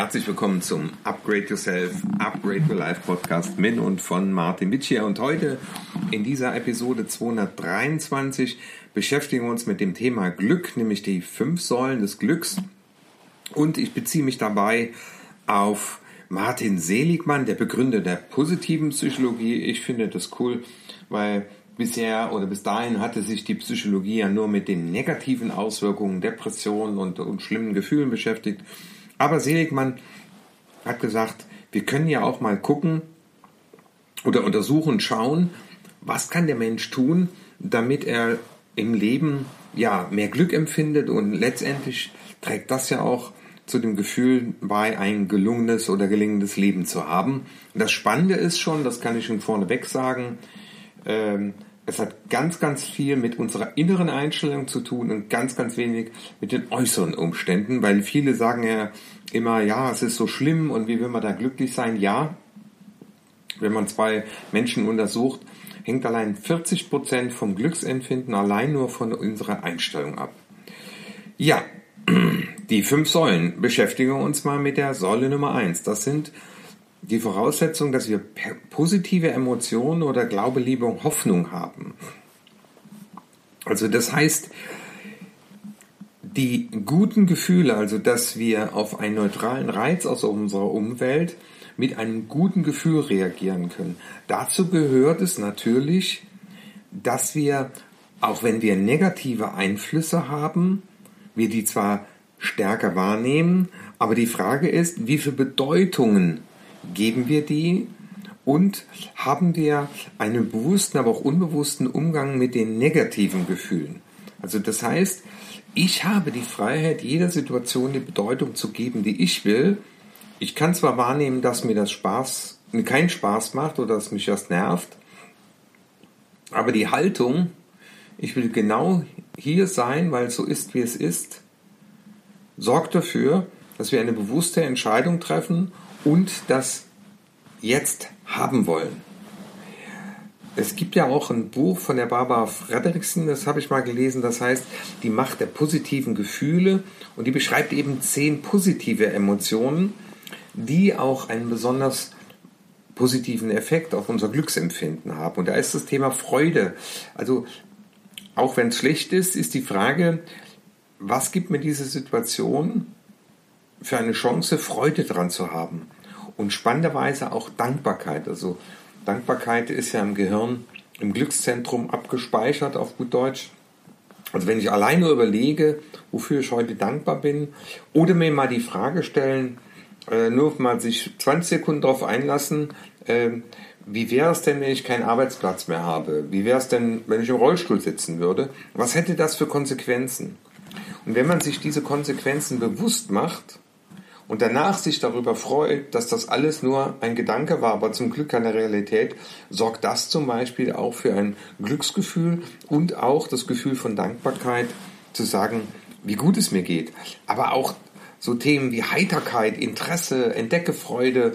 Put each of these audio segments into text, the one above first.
Herzlich willkommen zum Upgrade Yourself, Upgrade Your Life Podcast mit und von Martin Witsch hier. Und heute in dieser Episode 223 beschäftigen wir uns mit dem Thema Glück, nämlich die fünf Säulen des Glücks. Und ich beziehe mich dabei auf Martin Seligmann, der Begründer der positiven Psychologie. Ich finde das cool, weil bisher oder bis dahin hatte sich die Psychologie ja nur mit den negativen Auswirkungen, Depressionen und, und schlimmen Gefühlen beschäftigt. Aber Seligmann hat gesagt, wir können ja auch mal gucken oder untersuchen, schauen, was kann der Mensch tun, damit er im Leben ja mehr Glück empfindet und letztendlich trägt das ja auch zu dem Gefühl bei, ein gelungenes oder gelingendes Leben zu haben. Und das Spannende ist schon, das kann ich schon vorneweg sagen, ähm, es hat ganz, ganz viel mit unserer inneren Einstellung zu tun und ganz, ganz wenig mit den äußeren Umständen, weil viele sagen ja immer, ja, es ist so schlimm und wie will man da glücklich sein? Ja, wenn man zwei Menschen untersucht, hängt allein 40 Prozent vom Glücksempfinden allein nur von unserer Einstellung ab. Ja, die fünf Säulen beschäftigen wir uns mal mit der Säule Nummer eins. Das sind die Voraussetzung, dass wir positive Emotionen oder Glaube, Liebe und Hoffnung haben. Also das heißt, die guten Gefühle, also dass wir auf einen neutralen Reiz aus unserer Umwelt mit einem guten Gefühl reagieren können. Dazu gehört es natürlich, dass wir, auch wenn wir negative Einflüsse haben, wir die zwar stärker wahrnehmen, aber die Frage ist, wie viele Bedeutungen geben wir die und haben wir einen bewussten, aber auch unbewussten Umgang mit den negativen Gefühlen. Also das heißt, ich habe die Freiheit, jeder Situation die Bedeutung zu geben, die ich will. Ich kann zwar wahrnehmen, dass mir das Spaß, keinen Spaß macht oder dass mich das nervt, aber die Haltung, ich will genau hier sein, weil es so ist, wie es ist, sorgt dafür, dass wir eine bewusste Entscheidung treffen und das jetzt haben wollen. Es gibt ja auch ein Buch von der Barbara Fredrickson, das habe ich mal gelesen, das heißt Die Macht der positiven Gefühle und die beschreibt eben zehn positive Emotionen, die auch einen besonders positiven Effekt auf unser Glücksempfinden haben. Und da ist das Thema Freude. Also auch wenn es schlecht ist, ist die Frage, was gibt mir diese Situation für eine Chance, Freude dran zu haben. Und spannenderweise auch Dankbarkeit. Also Dankbarkeit ist ja im Gehirn, im Glückszentrum abgespeichert auf gut Deutsch. Also wenn ich alleine überlege, wofür ich heute dankbar bin, oder mir mal die Frage stellen, äh, nur mal sich 20 Sekunden darauf einlassen, äh, wie wäre es denn, wenn ich keinen Arbeitsplatz mehr habe? Wie wäre es denn, wenn ich im Rollstuhl sitzen würde? Was hätte das für Konsequenzen? Und wenn man sich diese Konsequenzen bewusst macht, und danach sich darüber freut, dass das alles nur ein Gedanke war, aber zum Glück keine Realität, sorgt das zum Beispiel auch für ein Glücksgefühl und auch das Gefühl von Dankbarkeit zu sagen, wie gut es mir geht. Aber auch so Themen wie Heiterkeit, Interesse, Entdeckefreude,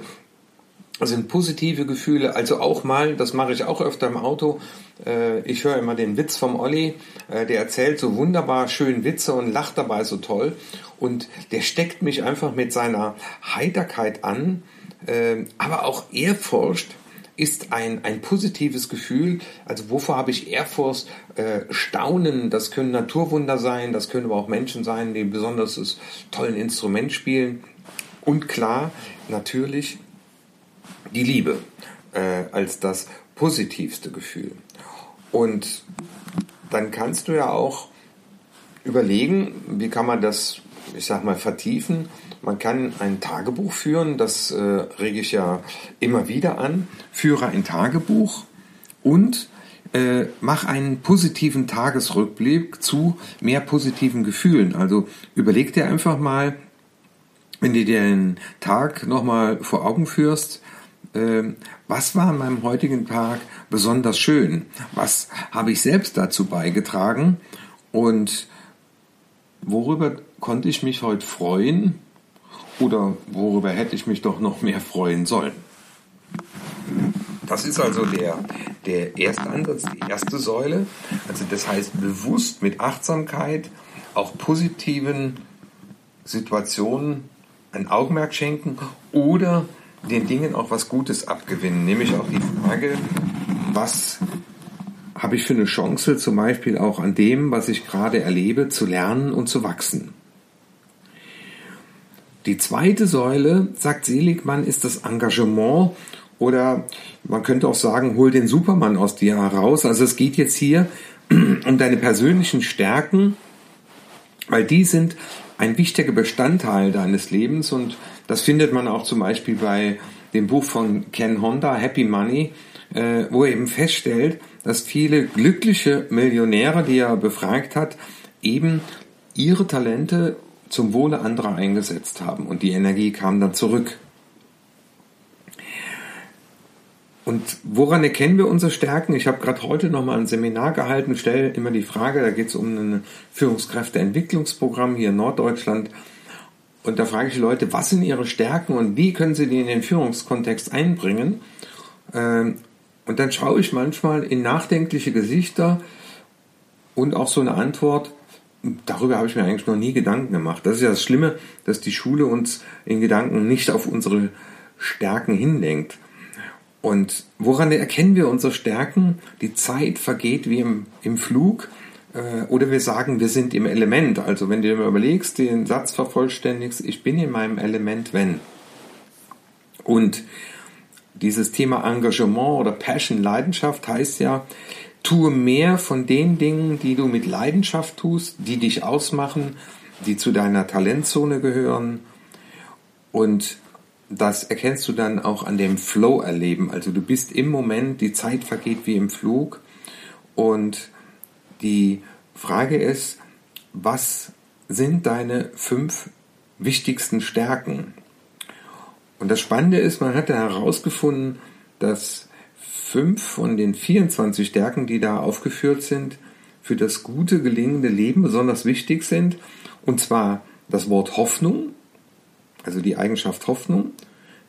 sind positive Gefühle, also auch mal, das mache ich auch öfter im Auto, äh, ich höre immer den Witz vom Olli, äh, der erzählt so wunderbar schön Witze und lacht dabei so toll und der steckt mich einfach mit seiner Heiterkeit an, äh, aber auch Ehrfurcht ist ein, ein positives Gefühl. Also wovor habe ich Ehrfurcht? Äh, Staunen, das können Naturwunder sein, das können aber auch Menschen sein, die besonders tollen Instrument spielen. Und klar, natürlich die Liebe äh, als das positivste Gefühl. Und dann kannst du ja auch überlegen, wie kann man das, ich sag mal, vertiefen. Man kann ein Tagebuch führen, das äh, rege ich ja immer wieder an. Führe ein Tagebuch und äh, mach einen positiven Tagesrückblick zu mehr positiven Gefühlen. Also überleg dir einfach mal, wenn du dir den Tag nochmal vor Augen führst, was war an meinem heutigen Tag besonders schön? Was habe ich selbst dazu beigetragen? Und worüber konnte ich mich heute freuen? Oder worüber hätte ich mich doch noch mehr freuen sollen? Das ist also der, der erste Ansatz, die erste Säule. Also das heißt bewusst mit Achtsamkeit auch positiven Situationen ein Augenmerk schenken oder den Dingen auch was Gutes abgewinnen. Nämlich auch die Frage, was habe ich für eine Chance, zum Beispiel auch an dem, was ich gerade erlebe, zu lernen und zu wachsen. Die zweite Säule, sagt Seligmann, ist das Engagement oder man könnte auch sagen, hol den Supermann aus dir heraus. Also es geht jetzt hier um deine persönlichen Stärken, weil die sind ein wichtiger Bestandteil deines Lebens und das findet man auch zum Beispiel bei dem Buch von Ken Honda, Happy Money, äh, wo er eben feststellt, dass viele glückliche Millionäre, die er befragt hat, eben ihre Talente zum Wohle anderer eingesetzt haben und die Energie kam dann zurück. Und woran erkennen wir unsere Stärken? Ich habe gerade heute nochmal ein Seminar gehalten, stelle immer die Frage, da geht es um ein Führungskräfteentwicklungsprogramm hier in Norddeutschland. Und da frage ich die Leute, was sind ihre Stärken und wie können sie die in den Führungskontext einbringen? Ähm, und dann schaue ich manchmal in nachdenkliche Gesichter und auch so eine Antwort, darüber habe ich mir eigentlich noch nie Gedanken gemacht. Das ist ja das Schlimme, dass die Schule uns in Gedanken nicht auf unsere Stärken hinlenkt. Und woran erkennen wir unsere Stärken? Die Zeit vergeht wie im, im Flug. Äh, oder wir sagen, wir sind im Element. Also wenn du dir überlegst, den Satz vervollständigst, ich bin in meinem Element, wenn. Und dieses Thema Engagement oder Passion, Leidenschaft heißt ja, tue mehr von den Dingen, die du mit Leidenschaft tust, die dich ausmachen, die zu deiner Talentzone gehören. Und das erkennst du dann auch an dem Flow-Erleben. Also du bist im Moment, die Zeit vergeht wie im Flug. Und die Frage ist, was sind deine fünf wichtigsten Stärken? Und das Spannende ist, man hat herausgefunden, dass fünf von den 24 Stärken, die da aufgeführt sind, für das gute, gelingende Leben besonders wichtig sind. Und zwar das Wort Hoffnung, also die Eigenschaft Hoffnung,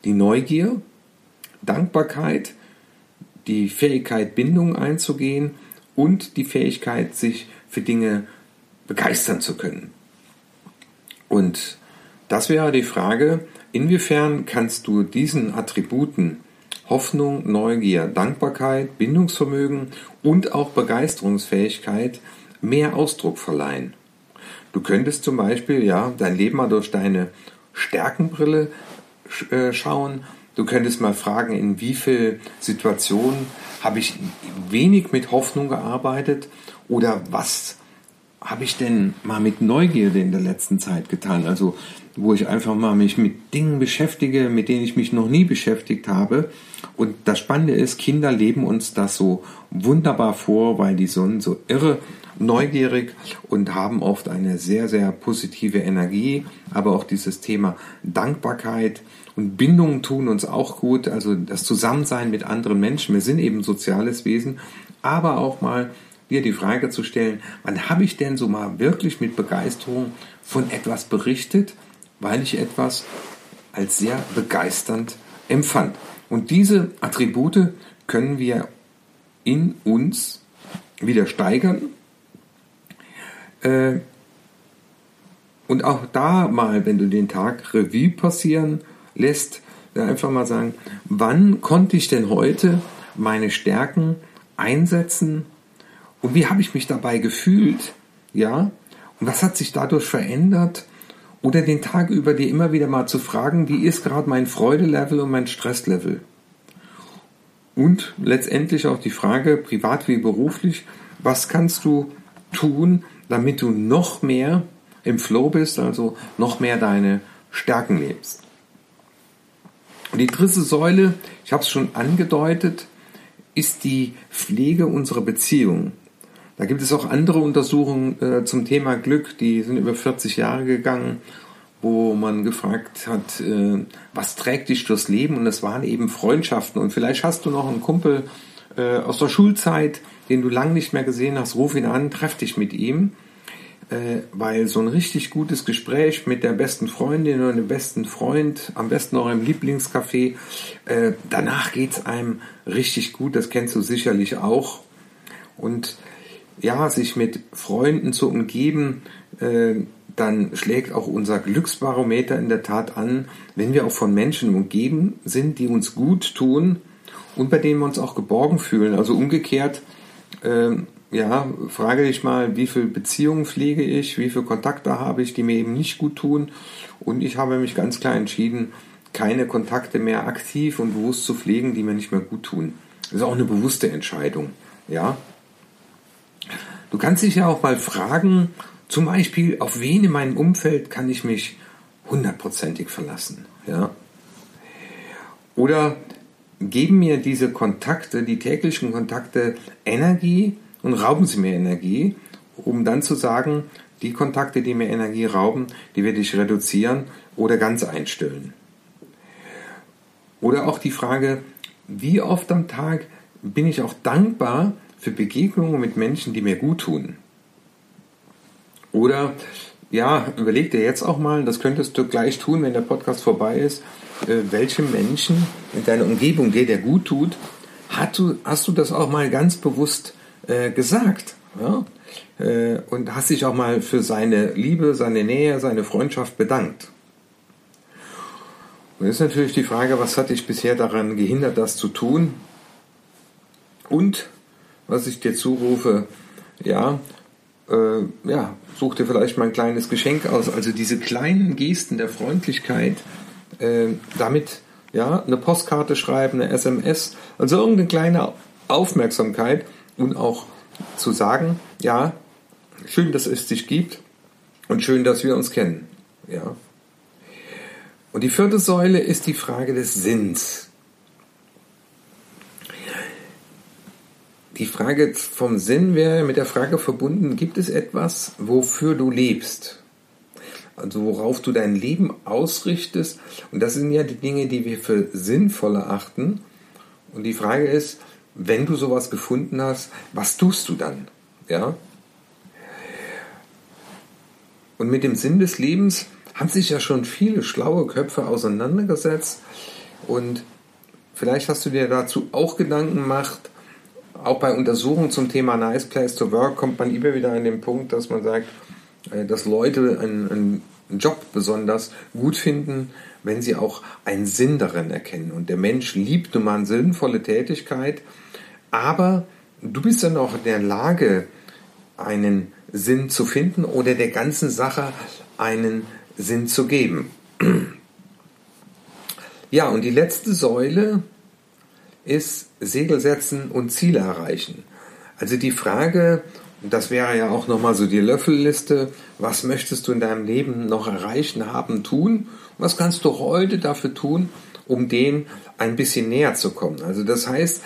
die Neugier, Dankbarkeit, die Fähigkeit, Bindung einzugehen und die Fähigkeit, sich für Dinge begeistern zu können. Und das wäre die Frage, inwiefern kannst du diesen Attributen Hoffnung, Neugier, Dankbarkeit, Bindungsvermögen und auch Begeisterungsfähigkeit mehr Ausdruck verleihen. Du könntest zum Beispiel ja dein Leben mal durch deine Stärkenbrille äh, schauen. Du könntest mal fragen, in wie vielen Situationen habe ich wenig mit Hoffnung gearbeitet oder was habe ich denn mal mit Neugierde in der letzten Zeit getan? Also wo ich einfach mal mich mit Dingen beschäftige, mit denen ich mich noch nie beschäftigt habe. Und das Spannende ist, Kinder leben uns das so wunderbar vor, weil die sind so irre neugierig und haben oft eine sehr, sehr positive Energie. Aber auch dieses Thema Dankbarkeit und Bindungen tun uns auch gut. Also das Zusammensein mit anderen Menschen. Wir sind eben soziales Wesen. Aber auch mal dir die Frage zu stellen, wann habe ich denn so mal wirklich mit Begeisterung von etwas berichtet, weil ich etwas als sehr begeisternd empfand. Und diese Attribute können wir in uns wieder steigern äh, und auch da mal, wenn du den Tag Revue passieren lässt, einfach mal sagen, wann konnte ich denn heute meine Stärken einsetzen und wie habe ich mich dabei gefühlt, ja? Und was hat sich dadurch verändert? Oder den Tag über dir immer wieder mal zu fragen, wie ist gerade mein Freudelevel und mein Stresslevel? Und letztendlich auch die Frage, privat wie beruflich, was kannst du tun, damit du noch mehr im Flow bist, also noch mehr deine Stärken lebst. Und die dritte Säule, ich habe es schon angedeutet, ist die Pflege unserer Beziehung. Da gibt es auch andere Untersuchungen äh, zum Thema Glück, die sind über 40 Jahre gegangen, wo man gefragt hat, äh, was trägt dich durchs Leben? Und das waren eben Freundschaften. Und vielleicht hast du noch einen Kumpel äh, aus der Schulzeit, den du lang nicht mehr gesehen hast, ruf ihn an, treff dich mit ihm. Äh, weil so ein richtig gutes Gespräch mit der besten Freundin oder dem besten Freund, am besten auch im Lieblingscafé, äh, danach geht's einem richtig gut, das kennst du sicherlich auch. Und ja, sich mit Freunden zu umgeben, äh, dann schlägt auch unser Glücksbarometer in der Tat an, wenn wir auch von Menschen umgeben sind, die uns gut tun und bei denen wir uns auch geborgen fühlen. Also umgekehrt, äh, ja, frage dich mal, wie viele Beziehungen pflege ich, wie viele Kontakte habe ich, die mir eben nicht gut tun. Und ich habe mich ganz klar entschieden, keine Kontakte mehr aktiv und bewusst zu pflegen, die mir nicht mehr gut tun. Das ist auch eine bewusste Entscheidung. Ja. Du kannst dich ja auch mal fragen, zum Beispiel, auf wen in meinem Umfeld kann ich mich hundertprozentig verlassen? Ja. Oder geben mir diese Kontakte, die täglichen Kontakte Energie und rauben sie mir Energie, um dann zu sagen, die Kontakte, die mir Energie rauben, die werde ich reduzieren oder ganz einstellen. Oder auch die Frage, wie oft am Tag bin ich auch dankbar für Begegnungen mit Menschen, die mir gut tun. Oder ja, überleg dir jetzt auch mal, das könntest du gleich tun, wenn der Podcast vorbei ist, äh, welche Menschen in deiner Umgebung dir der gut tut, hast du, hast du das auch mal ganz bewusst äh, gesagt. Ja? Äh, und hast dich auch mal für seine Liebe, seine Nähe, seine Freundschaft bedankt. Und jetzt ist natürlich die Frage, was hat dich bisher daran gehindert, das zu tun? Und was ich dir zurufe, ja, äh, ja, such dir vielleicht mal ein kleines Geschenk aus. Also diese kleinen Gesten der Freundlichkeit, äh, damit ja, eine Postkarte schreiben, eine SMS, also irgendeine kleine Aufmerksamkeit und auch zu sagen, ja, schön, dass es dich gibt und schön, dass wir uns kennen. Ja. Und die vierte Säule ist die Frage des Sinns. Die Frage vom Sinn wäre mit der Frage verbunden, gibt es etwas, wofür du lebst? Also worauf du dein Leben ausrichtest. Und das sind ja die Dinge, die wir für sinnvoll erachten. Und die Frage ist, wenn du sowas gefunden hast, was tust du dann? Ja? Und mit dem Sinn des Lebens haben sich ja schon viele schlaue Köpfe auseinandergesetzt und vielleicht hast du dir dazu auch Gedanken gemacht. Auch bei Untersuchungen zum Thema Nice Place to Work kommt man immer wieder an den Punkt, dass man sagt, äh, dass Leute einen, einen Job besonders gut finden, wenn sie auch einen Sinn darin erkennen. Und der Mensch liebt nun mal eine sinnvolle Tätigkeit, aber du bist dann auch in der Lage, einen Sinn zu finden oder der ganzen Sache einen Sinn zu geben. Ja, und die letzte Säule ist Segel setzen und Ziele erreichen. Also die Frage, das wäre ja auch nochmal so die Löffelliste, was möchtest du in deinem Leben noch erreichen, haben, tun? Was kannst du heute dafür tun, um dem ein bisschen näher zu kommen? Also das heißt,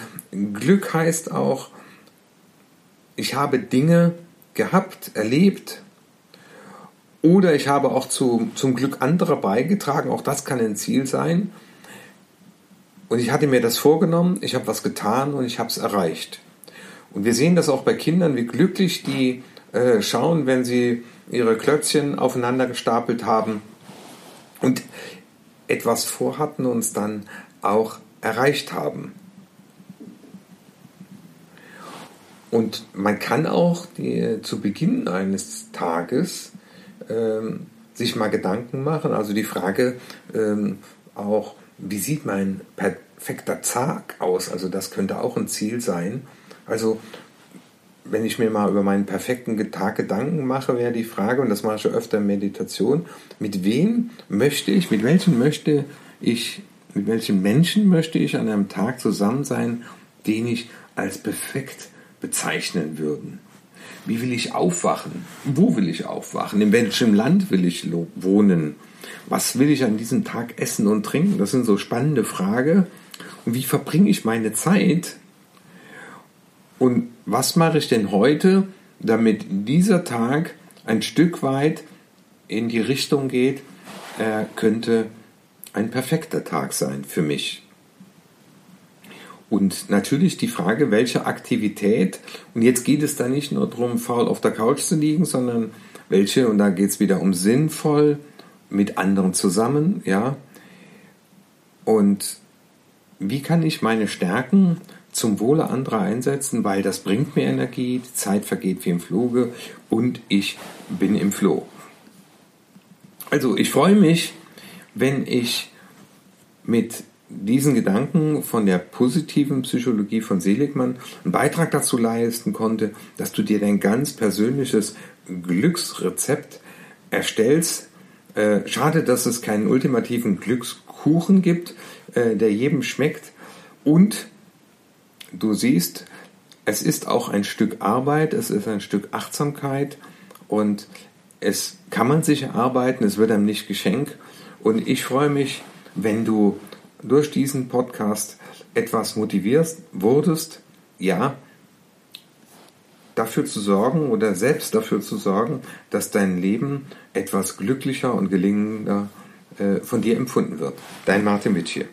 Glück heißt auch, ich habe Dinge gehabt, erlebt, oder ich habe auch zu, zum Glück anderer beigetragen, auch das kann ein Ziel sein. Und ich hatte mir das vorgenommen, ich habe was getan und ich habe es erreicht. Und wir sehen das auch bei Kindern, wie glücklich die äh, schauen, wenn sie ihre Klötzchen aufeinander gestapelt haben und etwas vorhatten und es dann auch erreicht haben. Und man kann auch die, zu Beginn eines Tages ähm, sich mal Gedanken machen. Also die Frage ähm, auch, wie sieht mein perfekter Tag aus? Also das könnte auch ein Ziel sein. Also wenn ich mir mal über meinen perfekten Tag Gedanken mache, wäre die Frage, und das mache ich öfter in Meditation, mit wem möchte ich, mit welchen möchte ich, mit welchen Menschen möchte ich an einem Tag zusammen sein, den ich als perfekt bezeichnen würden. Wie will ich aufwachen? Wo will ich aufwachen? In welchem Land will ich wohnen? Was will ich an diesem Tag essen und trinken? Das sind so spannende Fragen. Und wie verbringe ich meine Zeit? Und was mache ich denn heute, damit dieser Tag ein Stück weit in die Richtung geht, er könnte ein perfekter Tag sein für mich. Und natürlich die Frage, welche Aktivität, und jetzt geht es da nicht nur darum, faul auf der Couch zu liegen, sondern welche, und da geht es wieder um sinnvoll, mit anderen zusammen, ja. Und wie kann ich meine Stärken zum Wohle anderer einsetzen, weil das bringt mir Energie, die Zeit vergeht wie im Fluge und ich bin im Floh. Also ich freue mich, wenn ich mit diesen Gedanken von der positiven Psychologie von Seligmann einen Beitrag dazu leisten konnte, dass du dir dein ganz persönliches Glücksrezept erstellst. Äh, schade, dass es keinen ultimativen Glückskuchen gibt, äh, der jedem schmeckt. Und du siehst, es ist auch ein Stück Arbeit, es ist ein Stück Achtsamkeit und es kann man sich erarbeiten, es wird einem nicht geschenkt. Und ich freue mich, wenn du durch diesen Podcast etwas motivierst wurdest, ja, dafür zu sorgen oder selbst dafür zu sorgen, dass dein Leben etwas glücklicher und gelingender äh, von dir empfunden wird. Dein Martin Witsch hier.